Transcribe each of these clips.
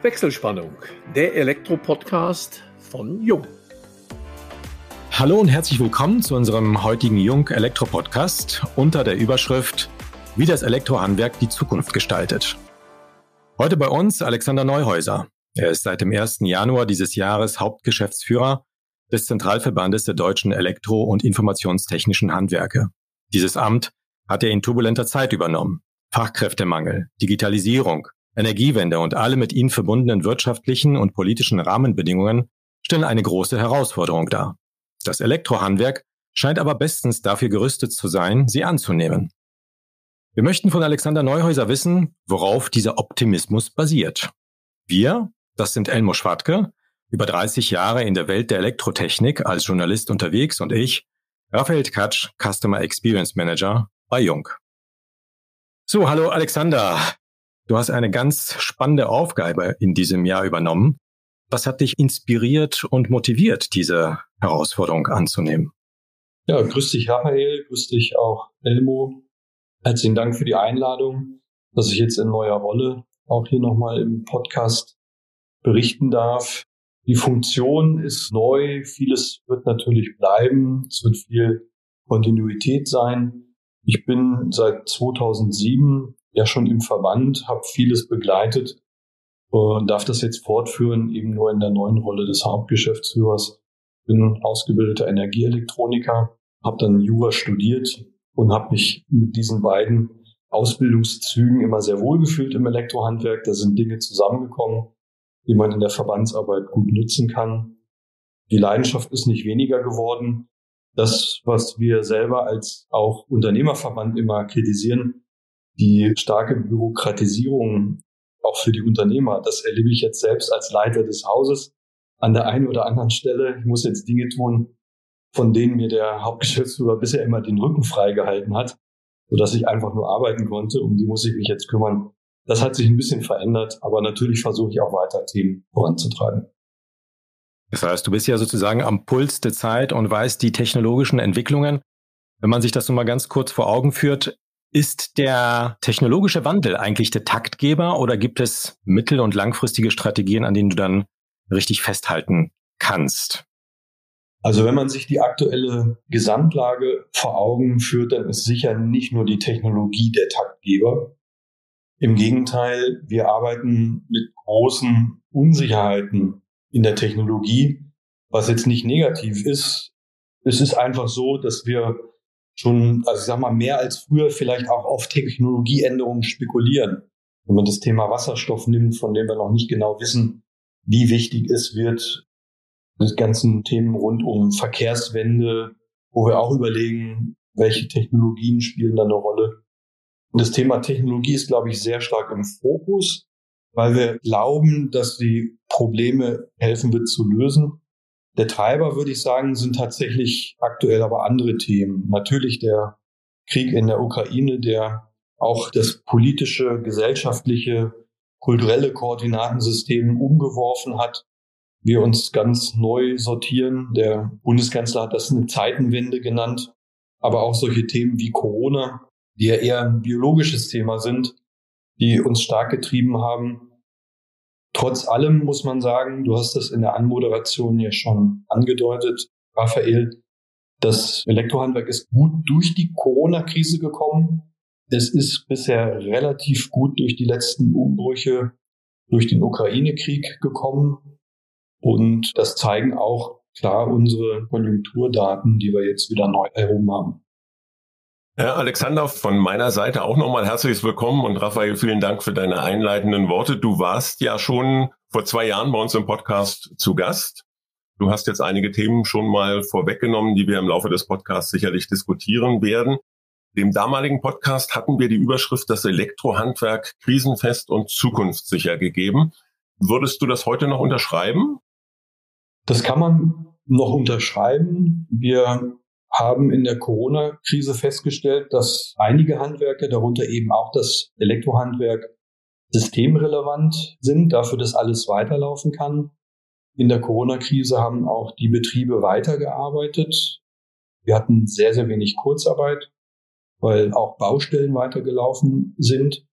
Wechselspannung, der Elektro-Podcast von Jung. Hallo und herzlich willkommen zu unserem heutigen Jung Elektro-Podcast unter der Überschrift Wie das Elektrohandwerk die Zukunft gestaltet. Heute bei uns Alexander Neuhäuser. Er ist seit dem 1. Januar dieses Jahres Hauptgeschäftsführer des Zentralverbandes der deutschen Elektro- und Informationstechnischen Handwerke. Dieses Amt hat er in turbulenter Zeit übernommen. Fachkräftemangel, Digitalisierung, Energiewende und alle mit ihnen verbundenen wirtschaftlichen und politischen Rahmenbedingungen stellen eine große Herausforderung dar. Das Elektrohandwerk scheint aber bestens dafür gerüstet zu sein, sie anzunehmen. Wir möchten von Alexander Neuhäuser wissen, worauf dieser Optimismus basiert. Wir, das sind Elmo Schwartke, über 30 Jahre in der Welt der Elektrotechnik als Journalist unterwegs und ich, Raphael Katsch, Customer Experience Manager bei Jung. So, hallo Alexander. Du hast eine ganz spannende Aufgabe in diesem Jahr übernommen. Was hat dich inspiriert und motiviert, diese Herausforderung anzunehmen? Ja, grüß dich, Raphael, grüß dich auch, Elmo. Herzlichen Dank für die Einladung, dass ich jetzt in neuer Rolle auch hier nochmal im Podcast berichten darf. Die Funktion ist neu, vieles wird natürlich bleiben, es wird viel Kontinuität sein. Ich bin seit 2007 ja schon im Verband, habe vieles begleitet und darf das jetzt fortführen, eben nur in der neuen Rolle des Hauptgeschäftsführers. Bin ausgebildeter Energieelektroniker, habe dann Jura studiert und habe mich mit diesen beiden Ausbildungszügen immer sehr wohl gefühlt im Elektrohandwerk. Da sind Dinge zusammengekommen, die man in der Verbandsarbeit gut nutzen kann. Die Leidenschaft ist nicht weniger geworden. Das, was wir selber als auch Unternehmerverband immer kritisieren, die starke Bürokratisierung auch für die Unternehmer, das erlebe ich jetzt selbst als Leiter des Hauses an der einen oder anderen Stelle. Ich muss jetzt Dinge tun, von denen mir der Hauptgeschäftsführer bisher immer den Rücken freigehalten hat, sodass ich einfach nur arbeiten konnte. Um die muss ich mich jetzt kümmern. Das hat sich ein bisschen verändert, aber natürlich versuche ich auch weiter Themen voranzutreiben. Das heißt, du bist ja sozusagen am Puls der Zeit und weißt die technologischen Entwicklungen. Wenn man sich das nun mal ganz kurz vor Augen führt, ist der technologische Wandel eigentlich der Taktgeber oder gibt es mittel- und langfristige Strategien, an denen du dann richtig festhalten kannst? Also wenn man sich die aktuelle Gesamtlage vor Augen führt, dann ist sicher nicht nur die Technologie der Taktgeber. Im Gegenteil, wir arbeiten mit großen Unsicherheiten in der Technologie, was jetzt nicht negativ ist. Es ist einfach so, dass wir schon, also ich sag mal, mehr als früher vielleicht auch auf Technologieänderungen spekulieren. Wenn man das Thema Wasserstoff nimmt, von dem wir noch nicht genau wissen, wie wichtig es wird, die ganzen Themen rund um Verkehrswende, wo wir auch überlegen, welche Technologien spielen da eine Rolle. Und das Thema Technologie ist, glaube ich, sehr stark im Fokus, weil wir glauben, dass die Probleme helfen wird zu lösen. Der Treiber, würde ich sagen, sind tatsächlich aktuell aber andere Themen. Natürlich der Krieg in der Ukraine, der auch das politische, gesellschaftliche, kulturelle Koordinatensystem umgeworfen hat. Wir uns ganz neu sortieren. Der Bundeskanzler hat das eine Zeitenwende genannt. Aber auch solche Themen wie Corona, die ja eher ein biologisches Thema sind, die uns stark getrieben haben, Trotz allem muss man sagen, du hast das in der Anmoderation ja schon angedeutet, Raphael, das Elektrohandwerk ist gut durch die Corona-Krise gekommen. Es ist bisher relativ gut durch die letzten Umbrüche durch den Ukraine-Krieg gekommen. Und das zeigen auch klar unsere Konjunkturdaten, die wir jetzt wieder neu erhoben haben. Herr Alexander, von meiner Seite auch nochmal herzliches Willkommen und Raphael, vielen Dank für deine einleitenden Worte. Du warst ja schon vor zwei Jahren bei uns im Podcast zu Gast. Du hast jetzt einige Themen schon mal vorweggenommen, die wir im Laufe des Podcasts sicherlich diskutieren werden. Dem damaligen Podcast hatten wir die Überschrift das Elektrohandwerk krisenfest und zukunftssicher gegeben. Würdest du das heute noch unterschreiben? Das kann man noch unterschreiben. Wir haben in der Corona-Krise festgestellt, dass einige Handwerke, darunter eben auch das Elektrohandwerk, systemrelevant sind, dafür, dass alles weiterlaufen kann. In der Corona-Krise haben auch die Betriebe weitergearbeitet. Wir hatten sehr, sehr wenig Kurzarbeit, weil auch Baustellen weitergelaufen sind.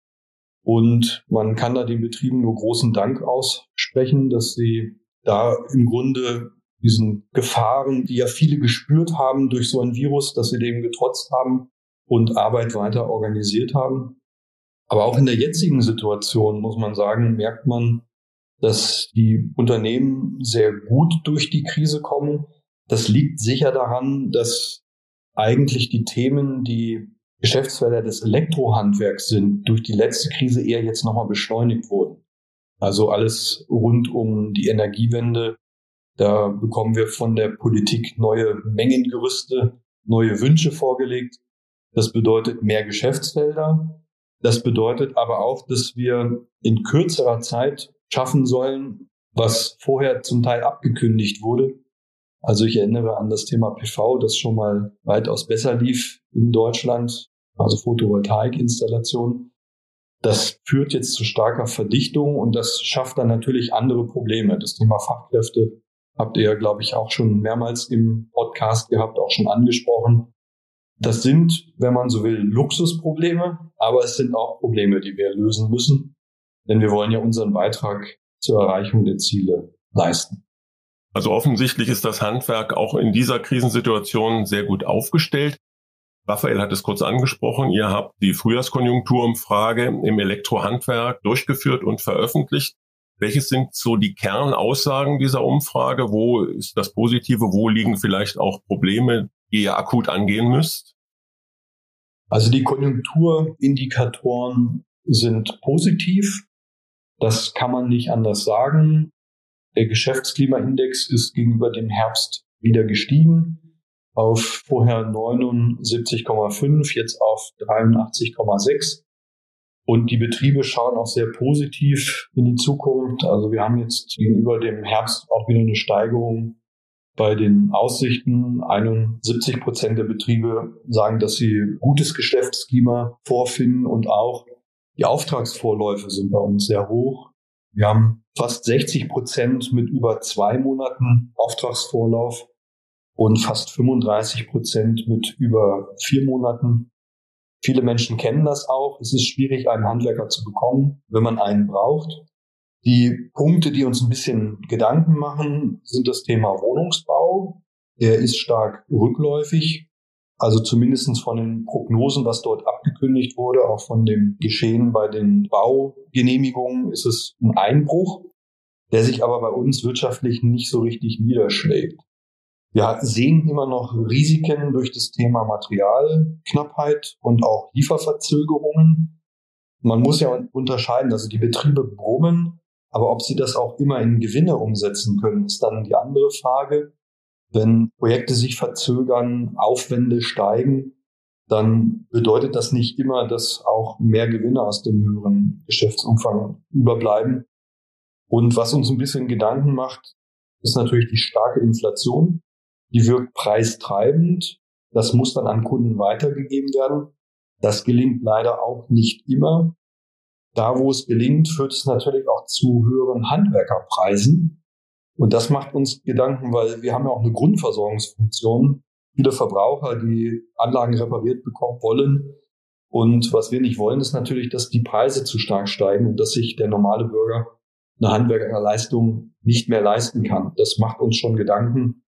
Und man kann da den Betrieben nur großen Dank aussprechen, dass sie da im Grunde diesen Gefahren, die ja viele gespürt haben durch so ein Virus, dass sie dem getrotzt haben und Arbeit weiter organisiert haben. Aber auch in der jetzigen Situation, muss man sagen, merkt man, dass die Unternehmen sehr gut durch die Krise kommen. Das liegt sicher daran, dass eigentlich die Themen, die Geschäftsfelder des Elektrohandwerks sind, durch die letzte Krise eher jetzt nochmal beschleunigt wurden. Also alles rund um die Energiewende. Da bekommen wir von der Politik neue Mengengerüste, neue Wünsche vorgelegt. Das bedeutet mehr Geschäftsfelder. Das bedeutet aber auch, dass wir in kürzerer Zeit schaffen sollen, was vorher zum Teil abgekündigt wurde. Also ich erinnere an das Thema PV, das schon mal weitaus besser lief in Deutschland, also Photovoltaikinstallation. Das führt jetzt zu starker Verdichtung und das schafft dann natürlich andere Probleme. Das Thema Fachkräfte habt ihr ja, glaube ich, auch schon mehrmals im Podcast gehabt, auch schon angesprochen. Das sind, wenn man so will, Luxusprobleme, aber es sind auch Probleme, die wir lösen müssen, denn wir wollen ja unseren Beitrag zur Erreichung der Ziele leisten. Also offensichtlich ist das Handwerk auch in dieser Krisensituation sehr gut aufgestellt. Raphael hat es kurz angesprochen. Ihr habt die Frühjahrskonjunkturumfrage im Elektrohandwerk durchgeführt und veröffentlicht. Welches sind so die Kernaussagen dieser Umfrage? Wo ist das Positive? Wo liegen vielleicht auch Probleme, die ihr akut angehen müsst? Also die Konjunkturindikatoren sind positiv. Das kann man nicht anders sagen. Der Geschäftsklimaindex ist gegenüber dem Herbst wieder gestiegen auf vorher 79,5, jetzt auf 83,6. Und die Betriebe schauen auch sehr positiv in die Zukunft. Also wir haben jetzt gegenüber dem Herbst auch wieder eine Steigerung bei den Aussichten. 71 Prozent der Betriebe sagen, dass sie gutes Geschäftsklima vorfinden und auch die Auftragsvorläufe sind bei uns sehr hoch. Wir haben fast 60 Prozent mit über zwei Monaten Auftragsvorlauf und fast 35 Prozent mit über vier Monaten. Viele Menschen kennen das auch. Es ist schwierig, einen Handwerker zu bekommen, wenn man einen braucht. Die Punkte, die uns ein bisschen Gedanken machen, sind das Thema Wohnungsbau. Der ist stark rückläufig. Also zumindestens von den Prognosen, was dort abgekündigt wurde, auch von dem Geschehen bei den Baugenehmigungen, ist es ein Einbruch, der sich aber bei uns wirtschaftlich nicht so richtig niederschlägt. Wir sehen immer noch Risiken durch das Thema Materialknappheit und auch Lieferverzögerungen. Man muss ja unterscheiden, also die Betriebe brummen, aber ob sie das auch immer in Gewinne umsetzen können, ist dann die andere Frage. Wenn Projekte sich verzögern, Aufwände steigen, dann bedeutet das nicht immer, dass auch mehr Gewinne aus dem höheren Geschäftsumfang überbleiben. Und was uns ein bisschen Gedanken macht, ist natürlich die starke Inflation. Die wirkt preistreibend. Das muss dann an Kunden weitergegeben werden. Das gelingt leider auch nicht immer. Da, wo es gelingt, führt es natürlich auch zu höheren Handwerkerpreisen. Und das macht uns Gedanken, weil wir haben ja auch eine Grundversorgungsfunktion. Viele Verbraucher, die Anlagen repariert bekommen wollen. Und was wir nicht wollen, ist natürlich, dass die Preise zu stark steigen und dass sich der normale Bürger eine Handwerkerleistung nicht mehr leisten kann. Das macht uns schon Gedanken.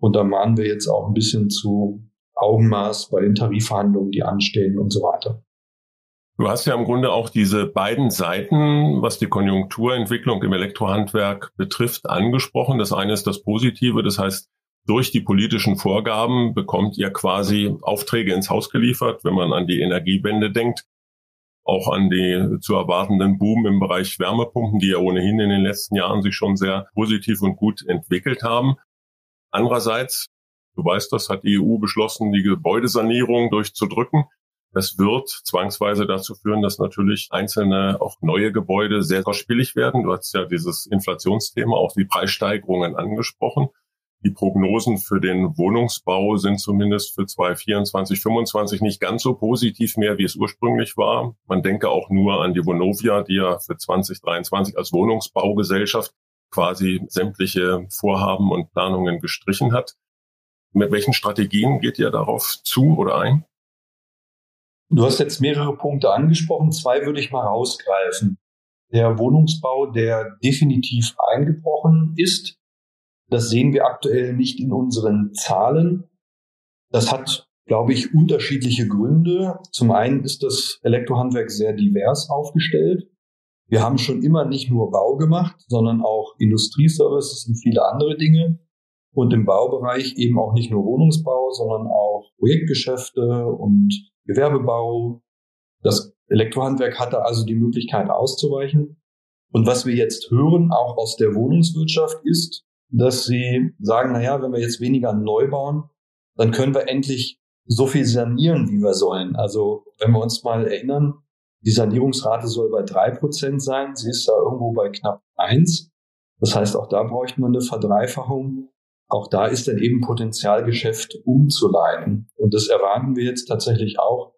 Und da mahnen wir jetzt auch ein bisschen zu Augenmaß bei den Tarifverhandlungen, die anstehen und so weiter. Du hast ja im Grunde auch diese beiden Seiten, was die Konjunkturentwicklung im Elektrohandwerk betrifft, angesprochen. Das eine ist das Positive, das heißt, durch die politischen Vorgaben bekommt ihr quasi Aufträge ins Haus geliefert, wenn man an die Energiewende denkt, auch an die zu erwartenden Boom im Bereich Wärmepumpen, die ja ohnehin in den letzten Jahren sich schon sehr positiv und gut entwickelt haben. Andererseits, du weißt das, hat die EU beschlossen, die Gebäudesanierung durchzudrücken. Das wird zwangsweise dazu führen, dass natürlich einzelne, auch neue Gebäude sehr kostspielig werden. Du hast ja dieses Inflationsthema, auch die Preissteigerungen angesprochen. Die Prognosen für den Wohnungsbau sind zumindest für 2024, 2025 nicht ganz so positiv mehr, wie es ursprünglich war. Man denke auch nur an die Vonovia, die ja für 2023 als Wohnungsbaugesellschaft quasi sämtliche Vorhaben und Planungen gestrichen hat. Mit welchen Strategien geht ihr darauf zu oder ein? Du hast jetzt mehrere Punkte angesprochen. Zwei würde ich mal rausgreifen. Der Wohnungsbau, der definitiv eingebrochen ist. Das sehen wir aktuell nicht in unseren Zahlen. Das hat, glaube ich, unterschiedliche Gründe. Zum einen ist das Elektrohandwerk sehr divers aufgestellt. Wir haben schon immer nicht nur Bau gemacht, sondern auch Industrieservices und viele andere Dinge. Und im Baubereich eben auch nicht nur Wohnungsbau, sondern auch Projektgeschäfte und Gewerbebau. Das Elektrohandwerk hatte also die Möglichkeit auszuweichen. Und was wir jetzt hören, auch aus der Wohnungswirtschaft, ist, dass sie sagen, na ja, wenn wir jetzt weniger neu bauen, dann können wir endlich so viel sanieren, wie wir sollen. Also wenn wir uns mal erinnern, die Sanierungsrate soll bei drei Prozent sein. Sie ist da irgendwo bei knapp eins. Das heißt, auch da bräuchte man eine Verdreifachung. Auch da ist dann eben Potenzialgeschäft umzuleiten. Und das erwarten wir jetzt tatsächlich auch,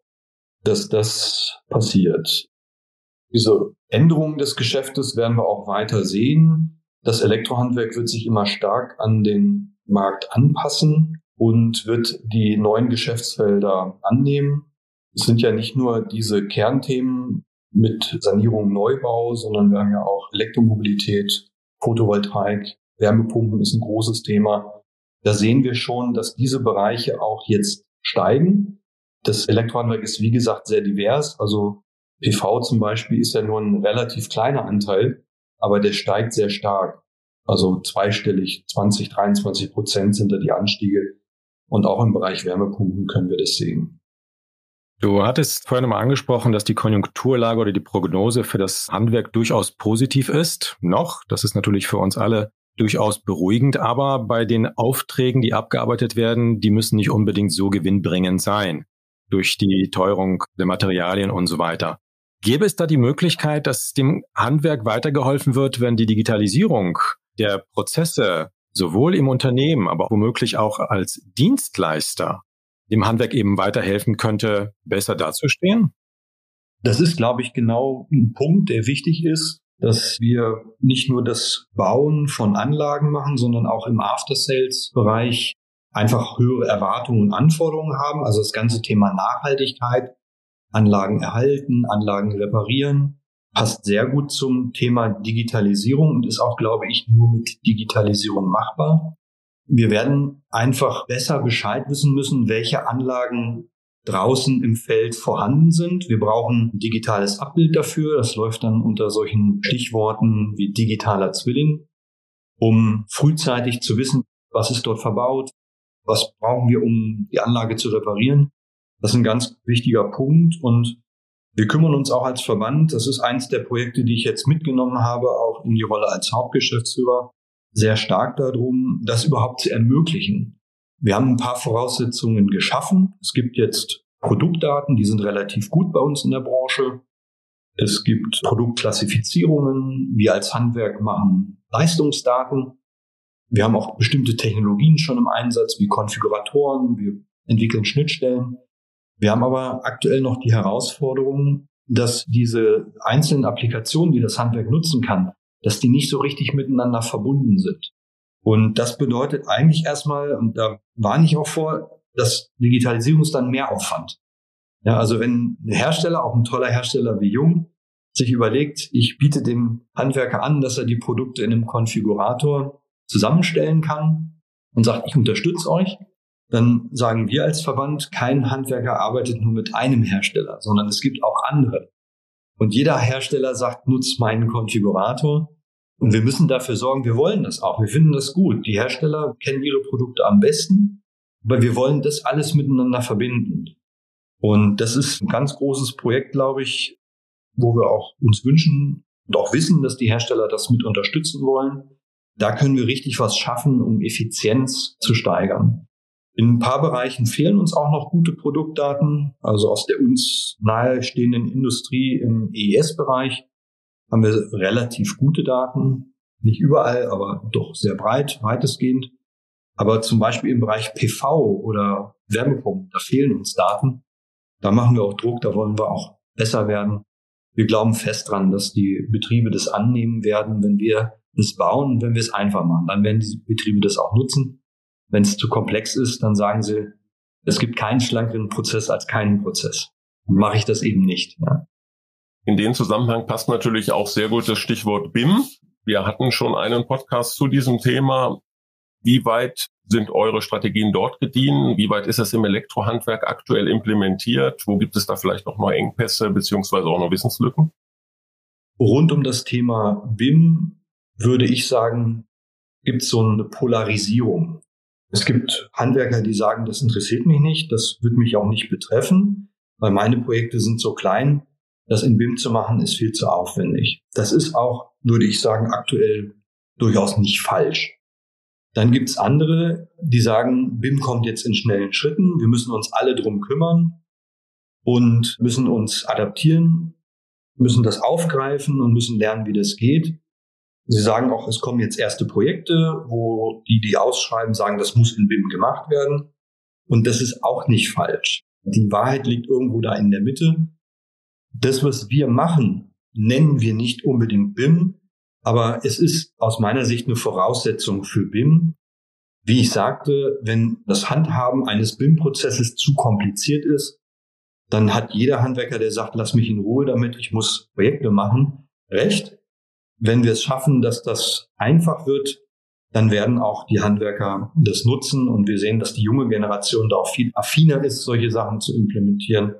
dass das passiert. Diese Änderungen des Geschäftes werden wir auch weiter sehen. Das Elektrohandwerk wird sich immer stark an den Markt anpassen und wird die neuen Geschäftsfelder annehmen. Es sind ja nicht nur diese Kernthemen mit Sanierung, Neubau, sondern wir haben ja auch Elektromobilität, Photovoltaik, Wärmepumpen ist ein großes Thema. Da sehen wir schon, dass diese Bereiche auch jetzt steigen. Das Elektrohandwerk ist, wie gesagt, sehr divers. Also PV zum Beispiel ist ja nur ein relativ kleiner Anteil, aber der steigt sehr stark. Also zweistellig, 20, 23 Prozent sind da die Anstiege. Und auch im Bereich Wärmepumpen können wir das sehen. Du hattest vorhin mal angesprochen, dass die Konjunkturlage oder die Prognose für das Handwerk durchaus positiv ist. Noch, das ist natürlich für uns alle durchaus beruhigend, aber bei den Aufträgen, die abgearbeitet werden, die müssen nicht unbedingt so gewinnbringend sein durch die Teuerung der Materialien und so weiter. Gäbe es da die Möglichkeit, dass dem Handwerk weitergeholfen wird, wenn die Digitalisierung der Prozesse sowohl im Unternehmen, aber womöglich auch als Dienstleister dem Handwerk eben weiterhelfen könnte, besser dazustehen? Das ist, glaube ich, genau ein Punkt, der wichtig ist, dass wir nicht nur das Bauen von Anlagen machen, sondern auch im After-Sales-Bereich einfach höhere Erwartungen und Anforderungen haben. Also das ganze Thema Nachhaltigkeit, Anlagen erhalten, Anlagen reparieren, passt sehr gut zum Thema Digitalisierung und ist auch, glaube ich, nur mit Digitalisierung machbar. Wir werden einfach besser Bescheid wissen müssen, welche Anlagen draußen im Feld vorhanden sind. Wir brauchen ein digitales Abbild dafür. Das läuft dann unter solchen Stichworten wie digitaler Zwilling, um frühzeitig zu wissen, was ist dort verbaut, was brauchen wir, um die Anlage zu reparieren. Das ist ein ganz wichtiger Punkt und wir kümmern uns auch als Verband. Das ist eins der Projekte, die ich jetzt mitgenommen habe, auch in die Rolle als Hauptgeschäftsführer sehr stark darum, das überhaupt zu ermöglichen. Wir haben ein paar Voraussetzungen geschaffen. Es gibt jetzt Produktdaten, die sind relativ gut bei uns in der Branche. Es gibt Produktklassifizierungen. Wir als Handwerk machen Leistungsdaten. Wir haben auch bestimmte Technologien schon im Einsatz, wie Konfiguratoren. Wir entwickeln Schnittstellen. Wir haben aber aktuell noch die Herausforderung, dass diese einzelnen Applikationen, die das Handwerk nutzen kann, dass die nicht so richtig miteinander verbunden sind. Und das bedeutet eigentlich erstmal, und da warne ich auch vor, dass Digitalisierung ist dann mehr Aufwand. Ja, also wenn ein Hersteller, auch ein toller Hersteller wie Jung, sich überlegt, ich biete dem Handwerker an, dass er die Produkte in einem Konfigurator zusammenstellen kann und sagt, ich unterstütze euch, dann sagen wir als Verband, kein Handwerker arbeitet nur mit einem Hersteller, sondern es gibt auch andere. Und jeder Hersteller sagt, nutzt meinen Konfigurator. Und wir müssen dafür sorgen, wir wollen das auch. Wir finden das gut. Die Hersteller kennen ihre Produkte am besten, aber wir wollen das alles miteinander verbinden. Und das ist ein ganz großes Projekt, glaube ich, wo wir auch uns wünschen und auch wissen, dass die Hersteller das mit unterstützen wollen. Da können wir richtig was schaffen, um Effizienz zu steigern. In ein paar Bereichen fehlen uns auch noch gute Produktdaten. Also aus der uns nahestehenden Industrie im EES-Bereich haben wir relativ gute Daten. Nicht überall, aber doch sehr breit, weitestgehend. Aber zum Beispiel im Bereich PV oder Wärmepumpen, da fehlen uns Daten. Da machen wir auch Druck, da wollen wir auch besser werden. Wir glauben fest dran, dass die Betriebe das annehmen werden, wenn wir das bauen, wenn wir es einfach machen. Dann werden die Betriebe das auch nutzen. Wenn es zu komplex ist, dann sagen sie, es gibt keinen schlankeren Prozess als keinen Prozess. mache ich das eben nicht. Ja. In den Zusammenhang passt natürlich auch sehr gut das Stichwort BIM. Wir hatten schon einen Podcast zu diesem Thema. Wie weit sind eure Strategien dort gediehen? Wie weit ist das im Elektrohandwerk aktuell implementiert? Wo gibt es da vielleicht noch neue Engpässe beziehungsweise auch noch Wissenslücken? Rund um das Thema BIM würde ich sagen, gibt es so eine Polarisierung. Es gibt Handwerker, die sagen, das interessiert mich nicht, das wird mich auch nicht betreffen, weil meine Projekte sind so klein, das in BIM zu machen ist viel zu aufwendig. Das ist auch, würde ich sagen, aktuell durchaus nicht falsch. Dann gibt's andere, die sagen, BIM kommt jetzt in schnellen Schritten, wir müssen uns alle drum kümmern und müssen uns adaptieren, müssen das aufgreifen und müssen lernen, wie das geht. Sie sagen auch, es kommen jetzt erste Projekte, wo die, die ausschreiben, sagen, das muss in BIM gemacht werden. Und das ist auch nicht falsch. Die Wahrheit liegt irgendwo da in der Mitte. Das, was wir machen, nennen wir nicht unbedingt BIM, aber es ist aus meiner Sicht eine Voraussetzung für BIM. Wie ich sagte, wenn das Handhaben eines BIM-Prozesses zu kompliziert ist, dann hat jeder Handwerker, der sagt, lass mich in Ruhe damit, ich muss Projekte machen, recht. Wenn wir es schaffen, dass das einfach wird, dann werden auch die Handwerker das nutzen und wir sehen, dass die junge Generation da auch viel affiner ist, solche Sachen zu implementieren.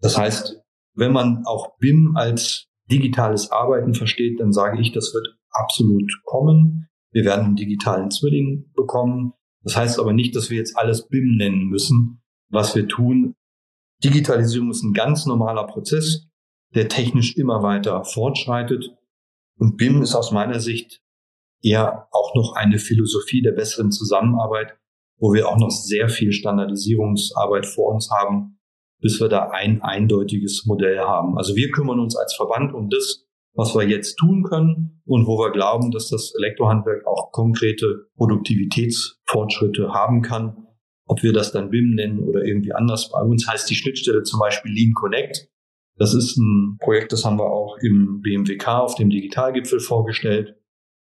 Das heißt, wenn man auch BIM als digitales Arbeiten versteht, dann sage ich, das wird absolut kommen. Wir werden einen digitalen Zwilling bekommen. Das heißt aber nicht, dass wir jetzt alles BIM nennen müssen, was wir tun. Digitalisierung ist ein ganz normaler Prozess, der technisch immer weiter fortschreitet. Und BIM ist aus meiner Sicht eher auch noch eine Philosophie der besseren Zusammenarbeit, wo wir auch noch sehr viel Standardisierungsarbeit vor uns haben, bis wir da ein eindeutiges Modell haben. Also wir kümmern uns als Verband um das, was wir jetzt tun können und wo wir glauben, dass das Elektrohandwerk auch konkrete Produktivitätsfortschritte haben kann. Ob wir das dann BIM nennen oder irgendwie anders. Bei uns heißt die Schnittstelle zum Beispiel Lean Connect. Das ist ein Projekt, das haben wir auch im BMWK auf dem Digitalgipfel vorgestellt.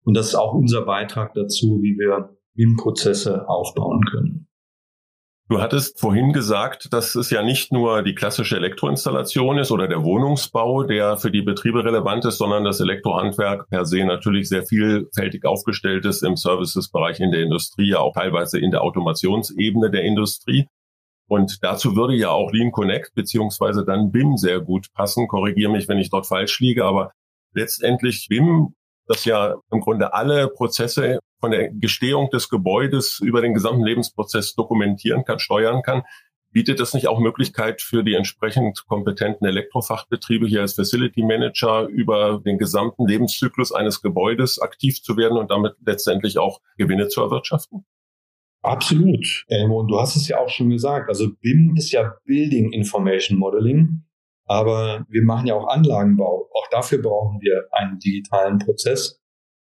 Und das ist auch unser Beitrag dazu, wie wir BIM-Prozesse aufbauen können. Du hattest vorhin gesagt, dass es ja nicht nur die klassische Elektroinstallation ist oder der Wohnungsbau, der für die Betriebe relevant ist, sondern das Elektrohandwerk per se natürlich sehr vielfältig aufgestellt ist im Services-Bereich in der Industrie, auch teilweise in der Automationsebene der Industrie. Und dazu würde ja auch Lean Connect beziehungsweise dann BIM sehr gut passen. Korrigiere mich, wenn ich dort falsch liege, aber letztendlich BIM das ja im Grunde alle Prozesse von der Gestehung des Gebäudes über den gesamten Lebensprozess dokumentieren kann, steuern kann. Bietet das nicht auch Möglichkeit für die entsprechend kompetenten Elektrofachbetriebe hier als Facility Manager über den gesamten Lebenszyklus eines Gebäudes aktiv zu werden und damit letztendlich auch Gewinne zu erwirtschaften? Absolut, Elmo. Und du hast es ja auch schon gesagt. Also BIM ist ja Building Information Modeling. Aber wir machen ja auch Anlagenbau. Auch dafür brauchen wir einen digitalen Prozess.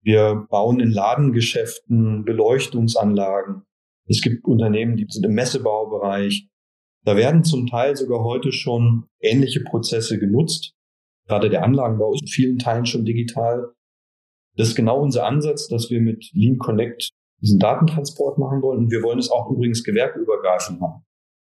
Wir bauen in Ladengeschäften Beleuchtungsanlagen. Es gibt Unternehmen, die sind im Messebaubereich. Da werden zum Teil sogar heute schon ähnliche Prozesse genutzt. Gerade der Anlagenbau ist in vielen Teilen schon digital. Das ist genau unser Ansatz, dass wir mit Lean Connect diesen Datentransport machen wollen. Und wir wollen es auch übrigens gewerbeübergreifend machen.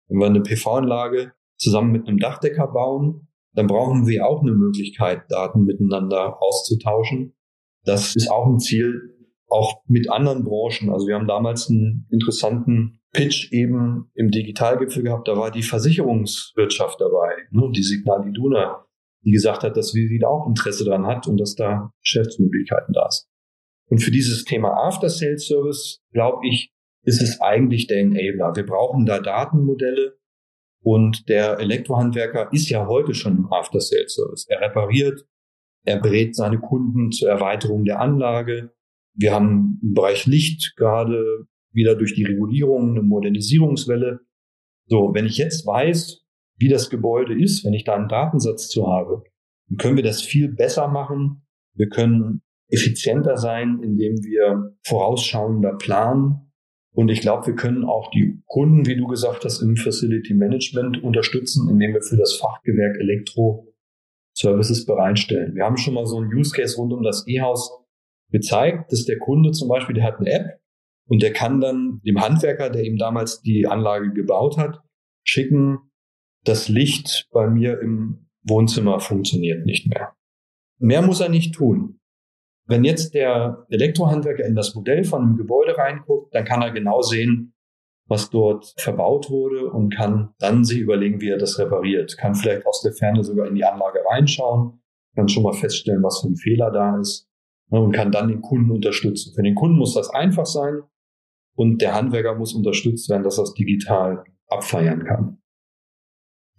Wenn wir eine PV-Anlage zusammen mit einem Dachdecker bauen, dann brauchen wir auch eine Möglichkeit, Daten miteinander auszutauschen. Das ist auch ein Ziel, auch mit anderen Branchen. Also wir haben damals einen interessanten Pitch eben im Digitalgipfel gehabt. Da war die Versicherungswirtschaft dabei, ne, die Signal Iduna, die gesagt hat, dass sie da auch Interesse dran hat und dass da Geschäftsmöglichkeiten da sind. Und für dieses Thema After Sales Service, glaube ich, ist es eigentlich der Enabler. Wir brauchen da Datenmodelle, und der Elektrohandwerker ist ja heute schon im After-Sales-Service. Er repariert, er berät seine Kunden zur Erweiterung der Anlage. Wir haben im Bereich Licht gerade wieder durch die Regulierung eine Modernisierungswelle. So, wenn ich jetzt weiß, wie das Gebäude ist, wenn ich da einen Datensatz zu habe, dann können wir das viel besser machen. Wir können effizienter sein, indem wir vorausschauender planen. Und ich glaube, wir können auch die Kunden, wie du gesagt hast, im Facility Management unterstützen, indem wir für das Fachgewerk Elektro Services bereitstellen. Wir haben schon mal so einen Use Case rund um das E-Haus gezeigt, dass der Kunde zum Beispiel, der hat eine App und der kann dann dem Handwerker, der ihm damals die Anlage gebaut hat, schicken, das Licht bei mir im Wohnzimmer funktioniert nicht mehr. Mehr muss er nicht tun. Wenn jetzt der Elektrohandwerker in das Modell von einem Gebäude reinguckt, dann kann er genau sehen, was dort verbaut wurde und kann dann sich überlegen, wie er das repariert. Kann vielleicht aus der Ferne sogar in die Anlage reinschauen, kann schon mal feststellen, was für ein Fehler da ist ne, und kann dann den Kunden unterstützen. Für den Kunden muss das einfach sein und der Handwerker muss unterstützt werden, dass er es digital abfeiern kann.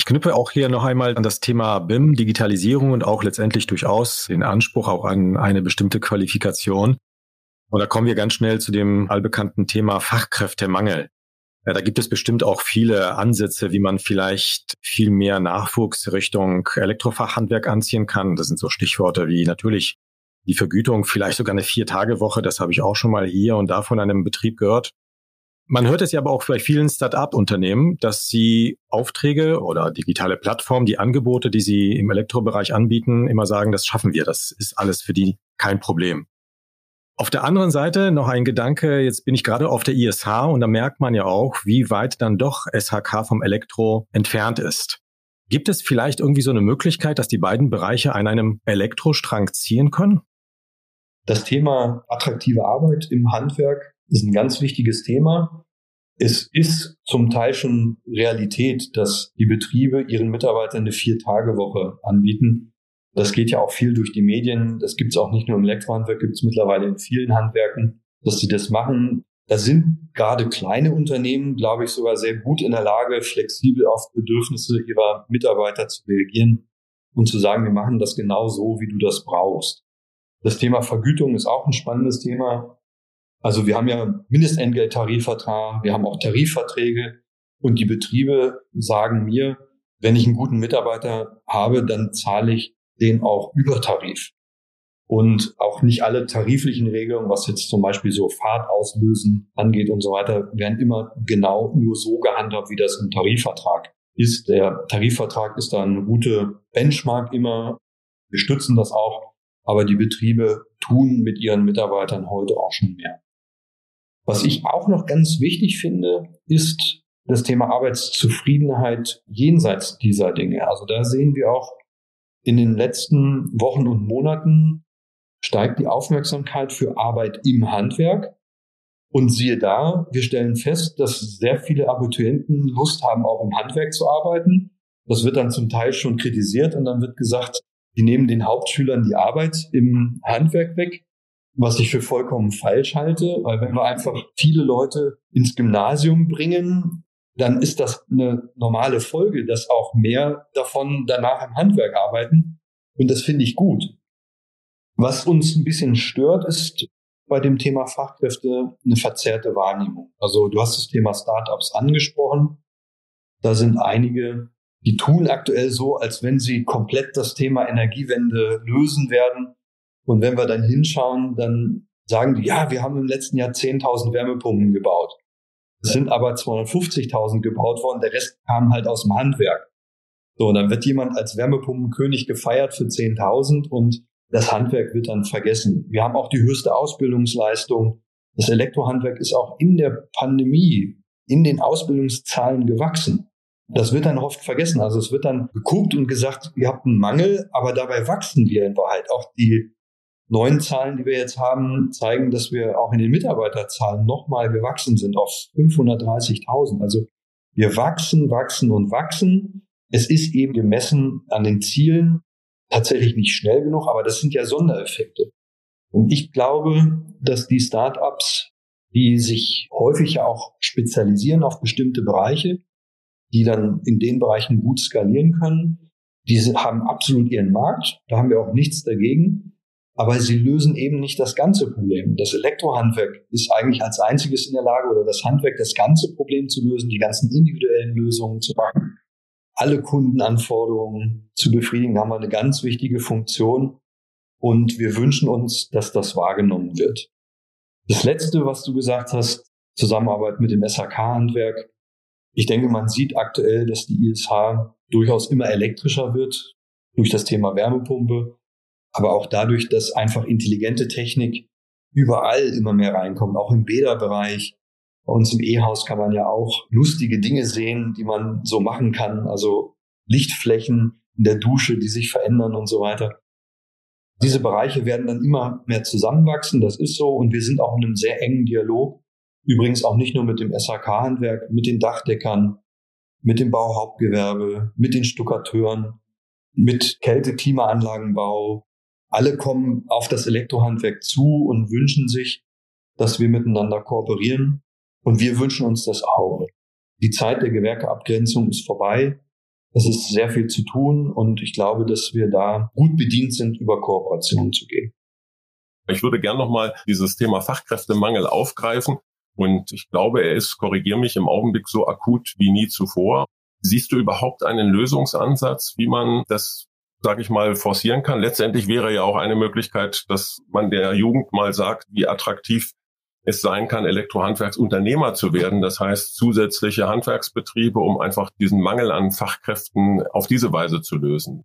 Knüpfe auch hier noch einmal an das Thema BIM, Digitalisierung und auch letztendlich durchaus den Anspruch auch an eine bestimmte Qualifikation. Und da kommen wir ganz schnell zu dem allbekannten Thema Fachkräftemangel. Ja, da gibt es bestimmt auch viele Ansätze, wie man vielleicht viel mehr Nachwuchs Richtung Elektrofachhandwerk anziehen kann. Das sind so Stichworte wie natürlich die Vergütung, vielleicht sogar eine Vier-Tage-Woche. Das habe ich auch schon mal hier und da von einem Betrieb gehört. Man hört es ja aber auch bei vielen Start-up-Unternehmen, dass sie Aufträge oder digitale Plattformen, die Angebote, die sie im Elektrobereich anbieten, immer sagen, das schaffen wir, das ist alles für die kein Problem. Auf der anderen Seite noch ein Gedanke, jetzt bin ich gerade auf der ISH und da merkt man ja auch, wie weit dann doch SHK vom Elektro entfernt ist. Gibt es vielleicht irgendwie so eine Möglichkeit, dass die beiden Bereiche an einem Elektrostrang ziehen können? Das Thema attraktive Arbeit im Handwerk ist ein ganz wichtiges Thema. Es ist zum Teil schon Realität, dass die Betriebe ihren Mitarbeitern eine Vier-Tage-Woche anbieten. Das geht ja auch viel durch die Medien. Das gibt es auch nicht nur im Elektrohandwerk, gibt es mittlerweile in vielen Handwerken, dass sie das machen. Da sind gerade kleine Unternehmen, glaube ich, sogar sehr gut in der Lage, flexibel auf Bedürfnisse ihrer Mitarbeiter zu reagieren und zu sagen, wir machen das genau so, wie du das brauchst. Das Thema Vergütung ist auch ein spannendes Thema. Also wir haben ja Mindestentgelttarifvertrag, wir haben auch Tarifverträge und die Betriebe sagen mir, wenn ich einen guten Mitarbeiter habe, dann zahle ich den auch über Tarif. Und auch nicht alle tariflichen Regelungen, was jetzt zum Beispiel so Fahrt auslösen angeht und so weiter, werden immer genau nur so gehandhabt, wie das im Tarifvertrag ist. Der Tarifvertrag ist da eine gute Benchmark immer. Wir stützen das auch. Aber die Betriebe tun mit ihren Mitarbeitern heute auch schon mehr. Was ich auch noch ganz wichtig finde, ist das Thema Arbeitszufriedenheit jenseits dieser Dinge. Also da sehen wir auch in den letzten Wochen und Monaten steigt die Aufmerksamkeit für Arbeit im Handwerk. Und siehe da, wir stellen fest, dass sehr viele Abiturienten Lust haben, auch im Handwerk zu arbeiten. Das wird dann zum Teil schon kritisiert und dann wird gesagt, die nehmen den Hauptschülern die Arbeit im Handwerk weg was ich für vollkommen falsch halte, weil wenn wir einfach viele Leute ins Gymnasium bringen, dann ist das eine normale Folge, dass auch mehr davon danach im Handwerk arbeiten. Und das finde ich gut. Was uns ein bisschen stört, ist bei dem Thema Fachkräfte eine verzerrte Wahrnehmung. Also du hast das Thema Startups angesprochen. Da sind einige, die tun aktuell so, als wenn sie komplett das Thema Energiewende lösen werden und wenn wir dann hinschauen, dann sagen die, ja, wir haben im letzten Jahr 10.000 Wärmepumpen gebaut. Es sind aber 250.000 gebaut worden, der Rest kam halt aus dem Handwerk. So, dann wird jemand als Wärmepumpenkönig gefeiert für 10.000 und das Handwerk wird dann vergessen. Wir haben auch die höchste Ausbildungsleistung. Das Elektrohandwerk ist auch in der Pandemie in den Ausbildungszahlen gewachsen. Das wird dann oft vergessen. Also es wird dann geguckt und gesagt, ihr habt einen Mangel, aber dabei wachsen wir in Wahrheit. Auch die neuen Zahlen, die wir jetzt haben, zeigen, dass wir auch in den Mitarbeiterzahlen nochmal gewachsen sind auf 530.000. Also wir wachsen, wachsen und wachsen. Es ist eben gemessen an den Zielen tatsächlich nicht schnell genug, aber das sind ja Sondereffekte. Und ich glaube, dass die Startups, die sich häufig ja auch spezialisieren auf bestimmte Bereiche, die dann in den Bereichen gut skalieren können, die haben absolut ihren Markt. Da haben wir auch nichts dagegen. Aber sie lösen eben nicht das ganze Problem. Das Elektrohandwerk ist eigentlich als einziges in der Lage oder das Handwerk das ganze Problem zu lösen, die ganzen individuellen Lösungen zu machen, alle Kundenanforderungen zu befriedigen, haben wir eine ganz wichtige Funktion. Und wir wünschen uns, dass das wahrgenommen wird. Das letzte, was du gesagt hast, Zusammenarbeit mit dem SHK-Handwerk. Ich denke, man sieht aktuell, dass die ISH durchaus immer elektrischer wird durch das Thema Wärmepumpe aber auch dadurch, dass einfach intelligente Technik überall immer mehr reinkommt, auch im Bäderbereich. Bei uns im E-Haus kann man ja auch lustige Dinge sehen, die man so machen kann. Also Lichtflächen in der Dusche, die sich verändern und so weiter. Diese Bereiche werden dann immer mehr zusammenwachsen, das ist so. Und wir sind auch in einem sehr engen Dialog. Übrigens auch nicht nur mit dem SHK-Handwerk, mit den Dachdeckern, mit dem Bauhauptgewerbe, mit den Stuckateuren, mit Kälte-Klimaanlagenbau. Alle kommen auf das Elektrohandwerk zu und wünschen sich, dass wir miteinander kooperieren. Und wir wünschen uns das auch. Die Zeit der Gewerkeabgrenzung ist vorbei. Es ist sehr viel zu tun und ich glaube, dass wir da gut bedient sind, über Kooperationen zu gehen. Ich würde gern nochmal dieses Thema Fachkräftemangel aufgreifen. Und ich glaube, er ist, korrigier mich, im Augenblick so akut wie nie zuvor. Siehst du überhaupt einen Lösungsansatz, wie man das, sage ich mal, forcieren kann? Letztendlich wäre ja auch eine Möglichkeit, dass man der Jugend mal sagt, wie attraktiv es sein kann, Elektrohandwerksunternehmer zu werden. Das heißt, zusätzliche Handwerksbetriebe, um einfach diesen Mangel an Fachkräften auf diese Weise zu lösen.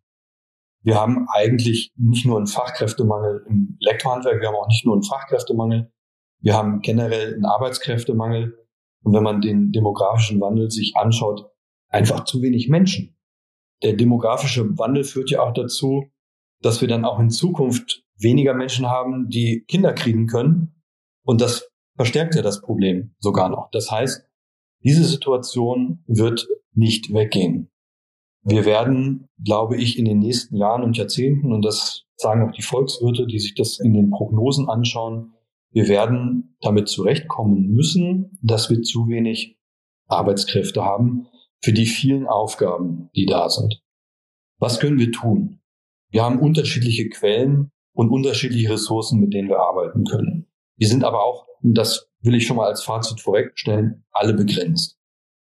Wir haben eigentlich nicht nur einen Fachkräftemangel im Elektrohandwerk, wir haben auch nicht nur einen Fachkräftemangel, wir haben generell einen Arbeitskräftemangel. Und wenn man den demografischen Wandel sich anschaut, einfach zu wenig Menschen. Der demografische Wandel führt ja auch dazu, dass wir dann auch in Zukunft weniger Menschen haben, die Kinder kriegen können. Und das verstärkt ja das Problem sogar noch. Das heißt, diese Situation wird nicht weggehen. Wir werden, glaube ich, in den nächsten Jahren und Jahrzehnten, und das sagen auch die Volkswirte, die sich das in den Prognosen anschauen, wir werden damit zurechtkommen müssen, dass wir zu wenig Arbeitskräfte haben für die vielen Aufgaben, die da sind. Was können wir tun? Wir haben unterschiedliche Quellen und unterschiedliche Ressourcen, mit denen wir arbeiten können. Die sind aber auch, das will ich schon mal als Fazit vorwegstellen, alle begrenzt.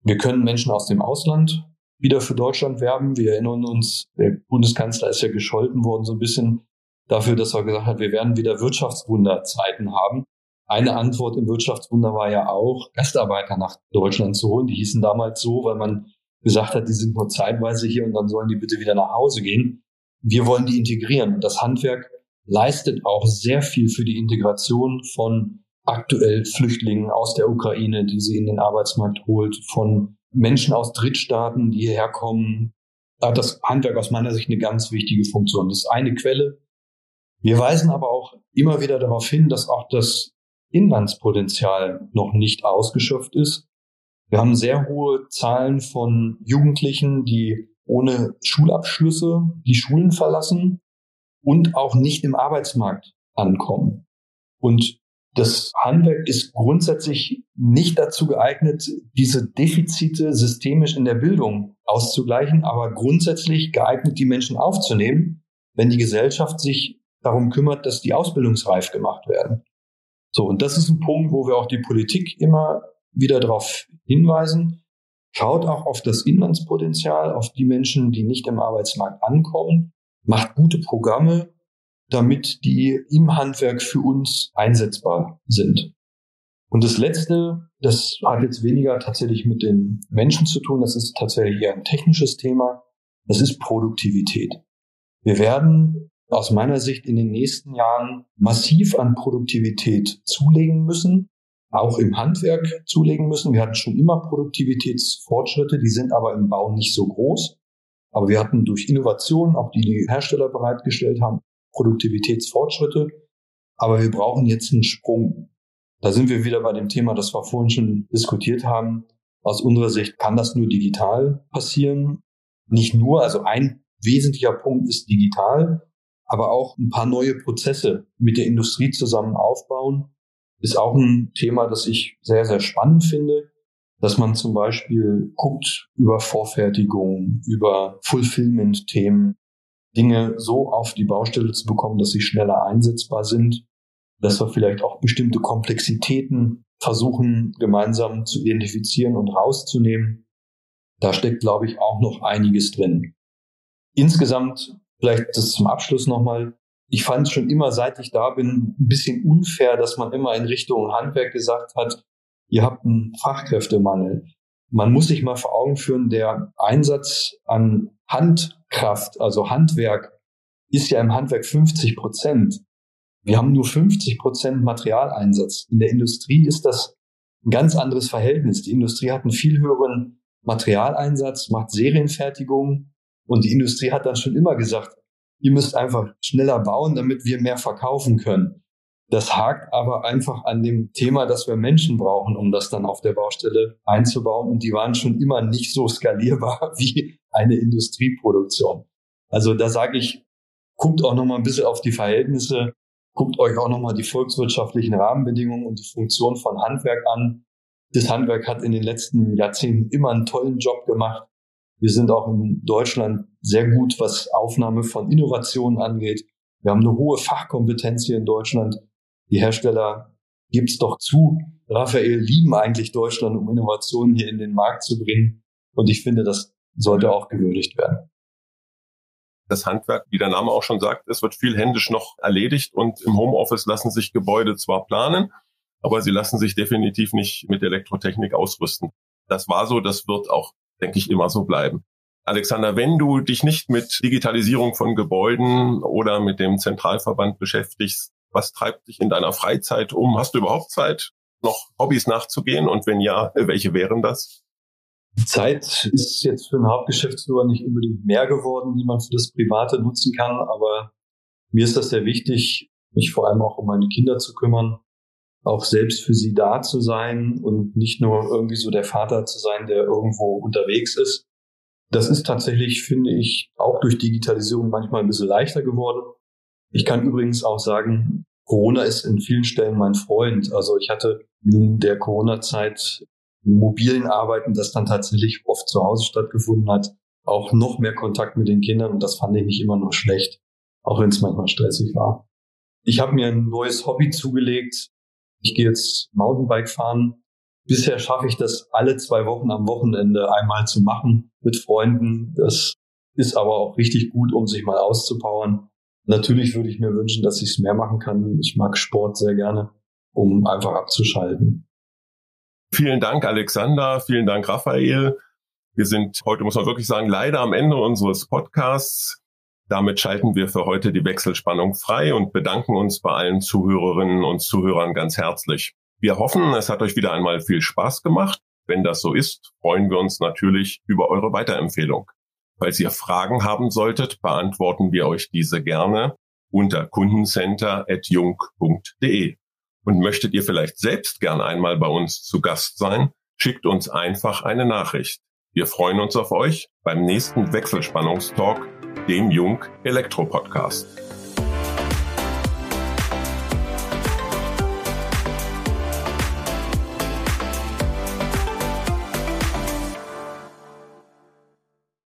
Wir können Menschen aus dem Ausland wieder für Deutschland werben. Wir erinnern uns, der Bundeskanzler ist ja gescholten worden so ein bisschen dafür, dass er gesagt hat, wir werden wieder Wirtschaftswunderzeiten haben. Eine Antwort im Wirtschaftswunder war ja auch, Gastarbeiter nach Deutschland zu holen. Die hießen damals so, weil man gesagt hat, die sind nur zeitweise hier und dann sollen die bitte wieder nach Hause gehen. Wir wollen die integrieren. Und das Handwerk leistet auch sehr viel für die Integration von aktuell Flüchtlingen aus der Ukraine, die sie in den Arbeitsmarkt holt, von Menschen aus Drittstaaten, die hierher kommen. Da hat das Handwerk aus meiner Sicht eine ganz wichtige Funktion. Das ist eine Quelle wir weisen aber auch immer wieder darauf hin, dass auch das Inlandspotenzial noch nicht ausgeschöpft ist. Wir haben sehr hohe Zahlen von Jugendlichen, die ohne Schulabschlüsse die Schulen verlassen und auch nicht im Arbeitsmarkt ankommen. Und das Handwerk ist grundsätzlich nicht dazu geeignet, diese Defizite systemisch in der Bildung auszugleichen, aber grundsätzlich geeignet, die Menschen aufzunehmen, wenn die Gesellschaft sich darum kümmert, dass die ausbildungsreif gemacht werden. So, und das ist ein Punkt, wo wir auch die Politik immer wieder darauf hinweisen. Schaut auch auf das Inlandspotenzial, auf die Menschen, die nicht im Arbeitsmarkt ankommen, macht gute Programme, damit die im Handwerk für uns einsetzbar sind. Und das Letzte, das hat jetzt weniger tatsächlich mit den Menschen zu tun, das ist tatsächlich eher ein technisches Thema, das ist Produktivität. Wir werden aus meiner Sicht in den nächsten Jahren massiv an Produktivität zulegen müssen, auch im Handwerk zulegen müssen. Wir hatten schon immer Produktivitätsfortschritte, die sind aber im Bau nicht so groß. Aber wir hatten durch Innovationen, auch die die Hersteller bereitgestellt haben, Produktivitätsfortschritte. Aber wir brauchen jetzt einen Sprung. Da sind wir wieder bei dem Thema, das wir vorhin schon diskutiert haben. Aus unserer Sicht kann das nur digital passieren. Nicht nur, also ein wesentlicher Punkt ist digital, aber auch ein paar neue Prozesse mit der Industrie zusammen aufbauen, ist auch ein Thema, das ich sehr, sehr spannend finde, dass man zum Beispiel guckt über Vorfertigung, über Fulfillment-Themen, Dinge so auf die Baustelle zu bekommen, dass sie schneller einsetzbar sind, dass wir vielleicht auch bestimmte Komplexitäten versuchen gemeinsam zu identifizieren und rauszunehmen. Da steckt, glaube ich, auch noch einiges drin. Insgesamt Vielleicht das zum Abschluss nochmal. Ich fand es schon immer, seit ich da bin, ein bisschen unfair, dass man immer in Richtung Handwerk gesagt hat, ihr habt einen Fachkräftemangel. Man muss sich mal vor Augen führen, der Einsatz an Handkraft, also Handwerk, ist ja im Handwerk 50 Prozent. Wir haben nur 50 Prozent Materialeinsatz. In der Industrie ist das ein ganz anderes Verhältnis. Die Industrie hat einen viel höheren Materialeinsatz, macht Serienfertigung und die Industrie hat dann schon immer gesagt, ihr müsst einfach schneller bauen, damit wir mehr verkaufen können. Das hakt aber einfach an dem Thema, dass wir Menschen brauchen, um das dann auf der Baustelle einzubauen. Und die waren schon immer nicht so skalierbar wie eine Industrieproduktion. Also da sage ich, guckt auch noch mal ein bisschen auf die Verhältnisse, guckt euch auch noch mal die volkswirtschaftlichen Rahmenbedingungen und die Funktion von Handwerk an. Das Handwerk hat in den letzten Jahrzehnten immer einen tollen Job gemacht. Wir sind auch in Deutschland sehr gut, was Aufnahme von Innovationen angeht. Wir haben eine hohe Fachkompetenz hier in Deutschland. Die Hersteller gibt's doch zu. Raphael lieben eigentlich Deutschland, um Innovationen hier in den Markt zu bringen. Und ich finde, das sollte auch gewürdigt werden. Das Handwerk, wie der Name auch schon sagt, es wird viel händisch noch erledigt und im Homeoffice lassen sich Gebäude zwar planen, aber sie lassen sich definitiv nicht mit Elektrotechnik ausrüsten. Das war so, das wird auch, denke ich, immer so bleiben. Alexander, wenn du dich nicht mit Digitalisierung von Gebäuden oder mit dem Zentralverband beschäftigst, was treibt dich in deiner Freizeit um? Hast du überhaupt Zeit, noch Hobbys nachzugehen? Und wenn ja, welche wären das? Zeit ist jetzt für einen Hauptgeschäftsführer nicht unbedingt mehr geworden, die man für das Private nutzen kann, aber mir ist das sehr wichtig, mich vor allem auch um meine Kinder zu kümmern, auch selbst für sie da zu sein und nicht nur irgendwie so der Vater zu sein, der irgendwo unterwegs ist. Das ist tatsächlich, finde ich, auch durch Digitalisierung manchmal ein bisschen leichter geworden. Ich kann übrigens auch sagen, Corona ist in vielen Stellen mein Freund. Also ich hatte in der Corona-Zeit mobilen Arbeiten, das dann tatsächlich oft zu Hause stattgefunden hat, auch noch mehr Kontakt mit den Kindern und das fand ich nicht immer nur schlecht, auch wenn es manchmal stressig war. Ich habe mir ein neues Hobby zugelegt. Ich gehe jetzt Mountainbike fahren. Bisher schaffe ich das alle zwei Wochen am Wochenende einmal zu machen mit Freunden. Das ist aber auch richtig gut, um sich mal auszupowern. Natürlich würde ich mir wünschen, dass ich es mehr machen kann. Ich mag Sport sehr gerne, um einfach abzuschalten. Vielen Dank, Alexander. Vielen Dank, Raphael. Wir sind heute, muss man wirklich sagen, leider am Ende unseres Podcasts. Damit schalten wir für heute die Wechselspannung frei und bedanken uns bei allen Zuhörerinnen und Zuhörern ganz herzlich. Wir hoffen, es hat euch wieder einmal viel Spaß gemacht. Wenn das so ist, freuen wir uns natürlich über eure Weiterempfehlung. Falls ihr Fragen haben solltet, beantworten wir euch diese gerne unter kundencenter.jung.de. Und möchtet ihr vielleicht selbst gern einmal bei uns zu Gast sein, schickt uns einfach eine Nachricht. Wir freuen uns auf euch beim nächsten Wechselspannungstalk, dem Jung Elektro Podcast.